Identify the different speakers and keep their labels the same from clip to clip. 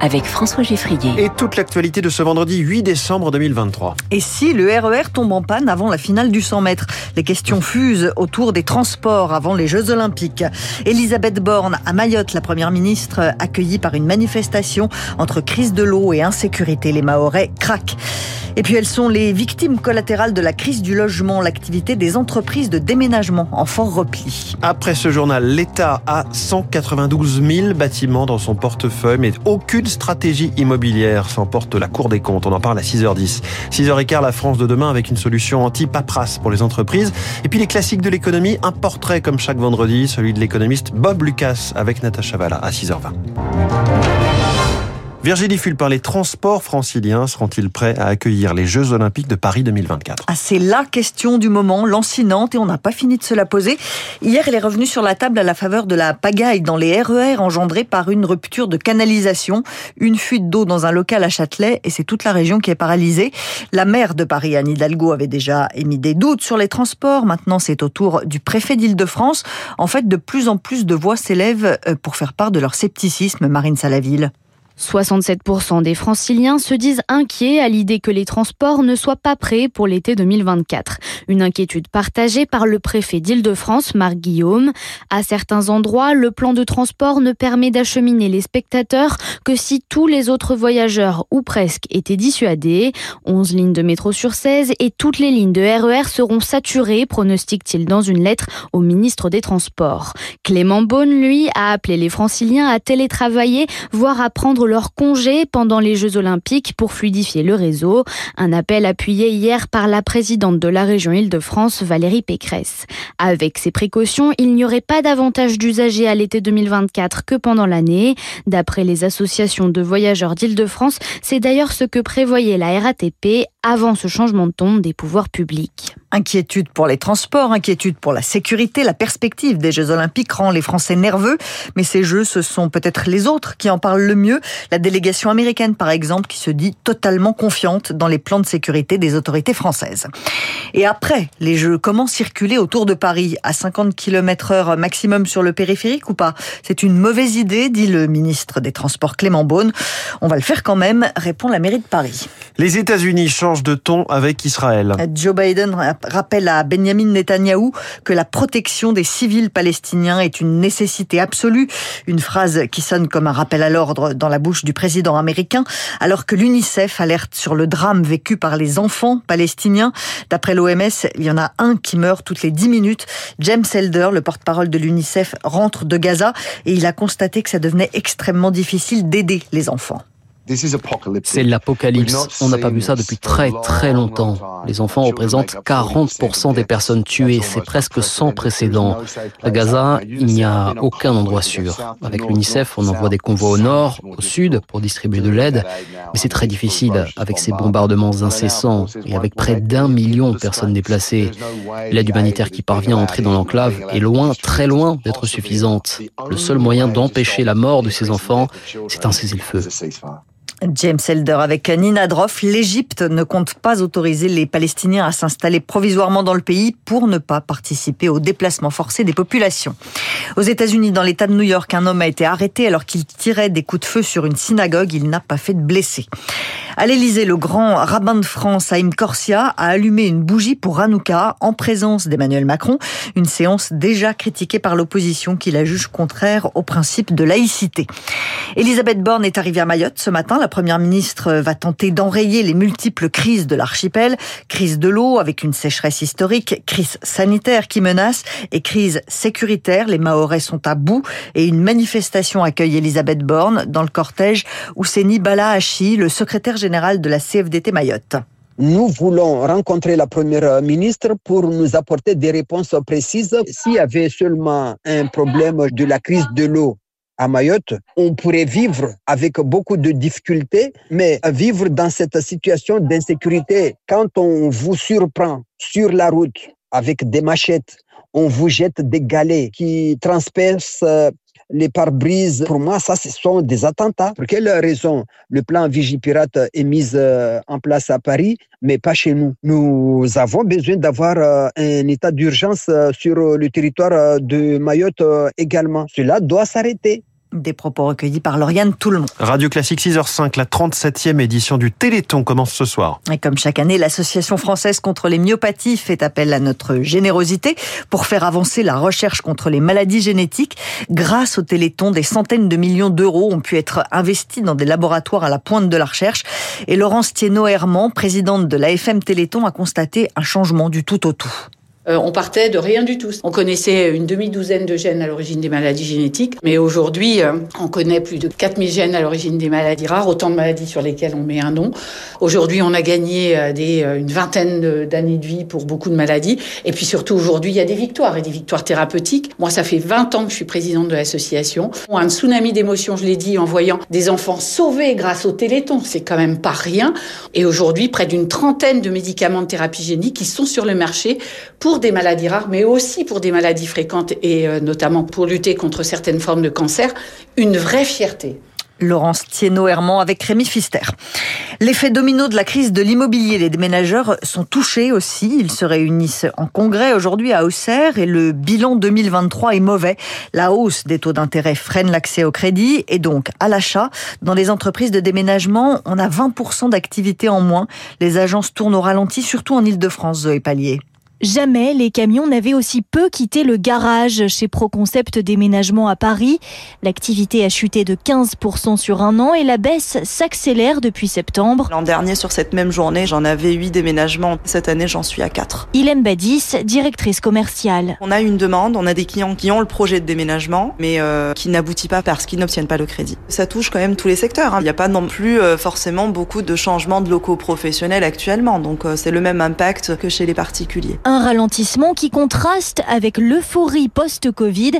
Speaker 1: avec François Geffrier.
Speaker 2: Et toute l'actualité de ce vendredi 8 décembre 2023.
Speaker 3: Et si le RER e tombe en panne avant la finale du 100 mètres? Les questions fusent autour des transports avant les Jeux Olympiques. Elisabeth Borne à Mayotte, la première ministre, accueillie par une manifestation entre crise de l'eau et insécurité. Les Mahorais craquent. Et puis elles sont les victimes collatérales de la crise du logement, l'activité des entreprises de déménagement en fort repli.
Speaker 2: Après ce journal, l'État a 192 000 bâtiments dans son portefeuille, mais aucune stratégie immobilière s'emporte la Cour des comptes. On en parle à 6h10. 6h15, la France de demain avec une solution anti-paperasse pour les entreprises. Et puis les classiques de l'économie, un portrait comme chaque vendredi, celui de l'économiste Bob Lucas avec Natacha Valla à 6h20. Virginie Fulpin, les transports franciliens seront-ils prêts à accueillir les Jeux Olympiques de Paris 2024
Speaker 3: ah, C'est la question du moment, lancinante, et on n'a pas fini de se la poser. Hier, elle est revenue sur la table à la faveur de la pagaille dans les RER e engendrée par une rupture de canalisation, une fuite d'eau dans un local à Châtelet, et c'est toute la région qui est paralysée. La maire de Paris, Anne Hidalgo, avait déjà émis des doutes sur les transports. Maintenant, c'est au tour du préfet d'Île-de-France. En fait, de plus en plus de voix s'élèvent euh, pour faire part de leur scepticisme, Marine Salaville.
Speaker 4: 67% des franciliens se disent inquiets à l'idée que les transports ne soient pas prêts pour l'été 2024. Une inquiétude partagée par le préfet d'Île-de-France, Marc Guillaume. À certains endroits, le plan de transport ne permet d'acheminer les spectateurs que si tous les autres voyageurs, ou presque, étaient dissuadés. 11 lignes de métro sur 16 et toutes les lignes de RER e seront saturées, pronostique-t-il dans une lettre au ministre des Transports. Clément Beaune, lui, a appelé les franciliens à télétravailler, voire à prendre leur pendant les Jeux Olympiques pour fluidifier le réseau. Un appel appuyé hier par la présidente de la région Île-de-France, Valérie Pécresse. Avec ces précautions, il n'y aurait pas davantage d'usagers à l'été 2024 que pendant l'année. D'après les associations de voyageurs d'Île-de-France, c'est d'ailleurs ce que prévoyait la RATP avant ce changement de ton des pouvoirs publics.
Speaker 3: Inquiétude pour les transports, inquiétude pour la sécurité, la perspective des Jeux Olympiques rend les Français nerveux, mais ces Jeux, ce sont peut-être les autres qui en parlent le mieux. La délégation américaine, par exemple, qui se dit totalement confiante dans les plans de sécurité des autorités françaises. Et après les Jeux, comment circuler autour de Paris? À 50 km heure maximum sur le périphérique ou pas? C'est une mauvaise idée, dit le ministre des Transports Clément Beaune. On va le faire quand même, répond la mairie de Paris.
Speaker 2: Les États-Unis changent de ton avec Israël.
Speaker 3: Joe Biden rappelle à Benjamin Netanyahou que la protection des civils palestiniens est une nécessité absolue. Une phrase qui sonne comme un rappel à l'ordre dans la bouche du président américain, alors que l'UNICEF alerte sur le drame vécu par les enfants palestiniens. D'après l'OMS, il y en a un qui meurt toutes les 10 minutes. James Elder, le porte-parole de l'UNICEF, rentre de Gaza et il a constaté que ça devenait extrêmement difficile d'aider les enfants.
Speaker 5: C'est l'apocalypse. On n'a pas vu ça depuis très très longtemps. Les enfants représentent 40% des personnes tuées. C'est presque sans précédent. À Gaza, il n'y a aucun endroit sûr. Avec l'UNICEF, on envoie des convois au nord, au sud, pour distribuer de l'aide. Mais c'est très difficile avec ces bombardements incessants et avec près d'un million de personnes déplacées. L'aide humanitaire qui parvient à entrer dans l'enclave est loin, très loin d'être suffisante. Le seul moyen d'empêcher la mort de ces enfants, c'est un cessez-le-feu.
Speaker 3: James Elder avec Nina Droff. L'Égypte ne compte pas autoriser les Palestiniens à s'installer provisoirement dans le pays pour ne pas participer au déplacement forcé des populations. Aux États-Unis, dans l'État de New York, un homme a été arrêté alors qu'il tirait des coups de feu sur une synagogue. Il n'a pas fait de blessés. À l'Élysée, le grand rabbin de France, Haïm Corsia, a allumé une bougie pour Hanouka en présence d'Emmanuel Macron. Une séance déjà critiquée par l'opposition qui la juge contraire au principe de laïcité. Elisabeth Borne est arrivée à Mayotte ce matin. La première ministre va tenter d'enrayer les multiples crises de l'archipel. Crise de l'eau avec une sécheresse historique, crise sanitaire qui menace et crise sécuritaire. Les Mahorais sont à bout et une manifestation accueille Elisabeth Borne dans le cortège Ouseni Bala Hachi, le secrétaire général de la CFDT Mayotte.
Speaker 6: Nous voulons rencontrer la première ministre pour nous apporter des réponses précises. S'il y avait seulement un problème de la crise de l'eau à Mayotte, on pourrait vivre avec beaucoup de difficultés, mais vivre dans cette situation d'insécurité, quand on vous surprend sur la route avec des machettes, on vous jette des galets qui transpercent les pare-brises. Pour moi, ça, ce sont des attentats. Pour quelle raison le plan Vigipirate est mis euh, en place à Paris, mais pas chez nous? Nous avons besoin d'avoir euh, un état d'urgence euh, sur le territoire de Mayotte également. Cela doit s'arrêter.
Speaker 3: Des propos recueillis par Lauriane monde.
Speaker 2: Radio Classique 6h05, la 37e édition du Téléthon commence ce soir.
Speaker 3: Et comme chaque année, l'Association française contre les myopathies fait appel à notre générosité pour faire avancer la recherche contre les maladies génétiques. Grâce au Téléthon, des centaines de millions d'euros ont pu être investis dans des laboratoires à la pointe de la recherche. Et Laurence Thienot-Herman, présidente de l'AFM Téléthon, a constaté un changement du tout au tout.
Speaker 7: Euh, on partait de rien du tout. On connaissait une demi-douzaine de gènes à l'origine des maladies génétiques, mais aujourd'hui, euh, on connaît plus de 4000 gènes à l'origine des maladies rares, autant de maladies sur lesquelles on met un nom. Aujourd'hui, on a gagné euh, une vingtaine d'années de vie pour beaucoup de maladies. Et puis surtout, aujourd'hui, il y a des victoires et des victoires thérapeutiques. Moi, ça fait 20 ans que je suis présidente de l'association. Un tsunami d'émotions, je l'ai dit, en voyant des enfants sauvés grâce au Téléthon. C'est quand même pas rien. Et aujourd'hui, près d'une trentaine de médicaments de thérapie génique qui sont sur le marché pour des maladies rares, mais aussi pour des maladies fréquentes et euh, notamment pour lutter contre certaines formes de cancer, une vraie fierté.
Speaker 3: Laurence Thienot-Herman avec Rémi Fister. L'effet domino de la crise de l'immobilier, les déménageurs sont touchés aussi. Ils se réunissent en congrès aujourd'hui à Auxerre et le bilan 2023 est mauvais. La hausse des taux d'intérêt freine l'accès au crédit et donc à l'achat. Dans les entreprises de déménagement, on a 20% d'activité en moins. Les agences tournent au ralenti, surtout en Ile-de-France, Zoé Pallier.
Speaker 8: Jamais les camions n'avaient aussi peu quitté le garage chez Proconcept Déménagement à Paris. L'activité a chuté de 15% sur un an et la baisse s'accélère depuis septembre.
Speaker 9: L'an dernier, sur cette même journée, j'en avais 8 déménagements. Cette année, j'en suis à 4.
Speaker 8: Hélène Badis, directrice commerciale.
Speaker 9: On a une demande, on a des clients qui ont le projet de déménagement, mais euh, qui n'aboutit pas parce qu'ils n'obtiennent pas le crédit. Ça touche quand même tous les secteurs. Hein. Il n'y a pas non plus euh, forcément beaucoup de changements de locaux professionnels actuellement, donc euh, c'est le même impact que chez les particuliers.
Speaker 8: Un ralentissement qui contraste avec l'euphorie post-Covid.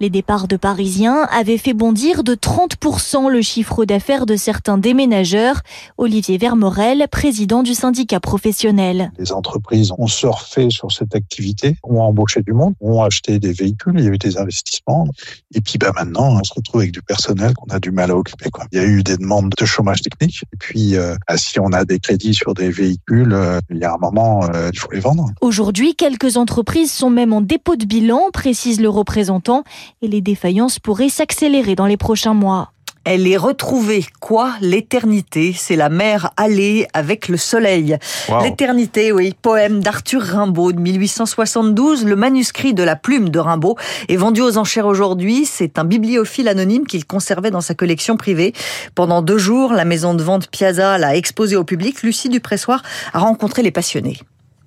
Speaker 8: Les départs de Parisiens avaient fait bondir de 30% le chiffre d'affaires de certains déménageurs. Olivier Vermorel, président du syndicat professionnel.
Speaker 10: Les entreprises ont surfé sur cette activité, ont embauché du monde, ont acheté des véhicules, il y a eu des investissements. Et puis bah, maintenant, on se retrouve avec du personnel qu'on a du mal à occuper. Quoi. Il y a eu des demandes de chômage technique. Et puis, euh, si on a des crédits sur des véhicules, euh, il y a un moment, euh, il faut les vendre.
Speaker 8: Aujourd'hui, Aujourd'hui, quelques entreprises sont même en dépôt de bilan, précise le représentant, et les défaillances pourraient s'accélérer dans les prochains mois.
Speaker 3: Elle est retrouvée. Quoi? L'éternité. C'est la mer allée avec le soleil. L'éternité, oui. Poème d'Arthur Rimbaud de 1872. Le manuscrit de la plume de Rimbaud est vendu aux enchères aujourd'hui. C'est un bibliophile anonyme qu'il conservait dans sa collection privée. Pendant deux jours, la maison de vente Piazza l'a exposé au public. Lucie Dupressoir a rencontré les passionnés.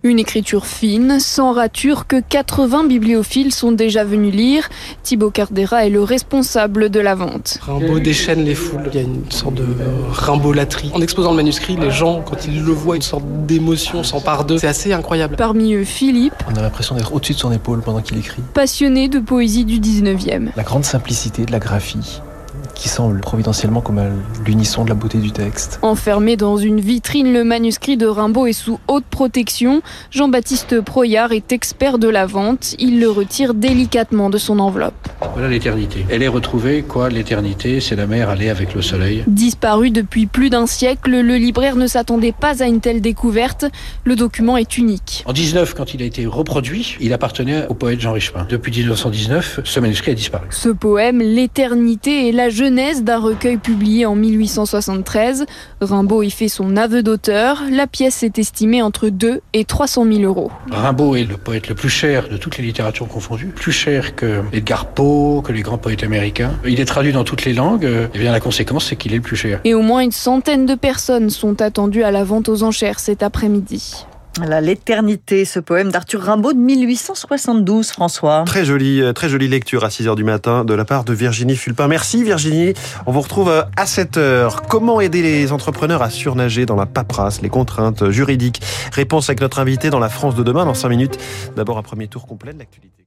Speaker 11: Une écriture fine, sans rature, que 80 bibliophiles sont déjà venus lire. Thibaut Cardera est le responsable de la vente.
Speaker 12: Rimbaud déchaîne les foules. Il y a une sorte de rimbolatrie. En exposant le manuscrit, les gens, quand ils le voient, une sorte d'émotion s'empare d'eux. C'est assez incroyable.
Speaker 11: Parmi eux, Philippe.
Speaker 13: On a l'impression d'être au-dessus de son épaule pendant qu'il écrit.
Speaker 11: Passionné de poésie du 19e.
Speaker 13: La grande simplicité de la graphie qui semble providentiellement comme l'unisson de la beauté du texte.
Speaker 11: Enfermé dans une vitrine, le manuscrit de Rimbaud est sous haute protection. Jean-Baptiste Proyard est expert de la vente. Il le retire délicatement de son enveloppe.
Speaker 14: Voilà l'éternité. Elle est retrouvée, quoi, l'éternité, c'est la mer allée avec le soleil.
Speaker 11: Disparu depuis plus d'un siècle, le libraire ne s'attendait pas à une telle découverte. Le document est unique.
Speaker 14: En 19, quand il a été reproduit, il appartenait au poète Jean Richepin. Depuis 1919, ce manuscrit a disparu.
Speaker 11: Ce poème, l'éternité et la jeunesse d'un recueil publié en 1873. Rimbaud y fait son aveu d'auteur. La pièce est estimée entre 2 et 300 000 euros.
Speaker 14: Rimbaud est le poète le plus cher de toutes les littératures confondues, plus cher que Edgar Poe, que les grands poètes américains. Il est traduit dans toutes les langues, et eh bien la conséquence c'est qu'il est le plus cher.
Speaker 11: Et au moins une centaine de personnes sont attendues à la vente aux enchères cet après-midi.
Speaker 3: L'éternité, ce poème d'Arthur Rimbaud de 1872, François.
Speaker 2: Très jolie, euh, très jolie lecture à 6 heures du matin de la part de Virginie Fulpin. Merci Virginie. On vous retrouve euh, à 7 heures. Comment aider les entrepreneurs à surnager dans la paperasse, les contraintes juridiques Réponse avec notre invité dans la France de demain dans 5 minutes. D'abord un premier tour complet de l'actualité.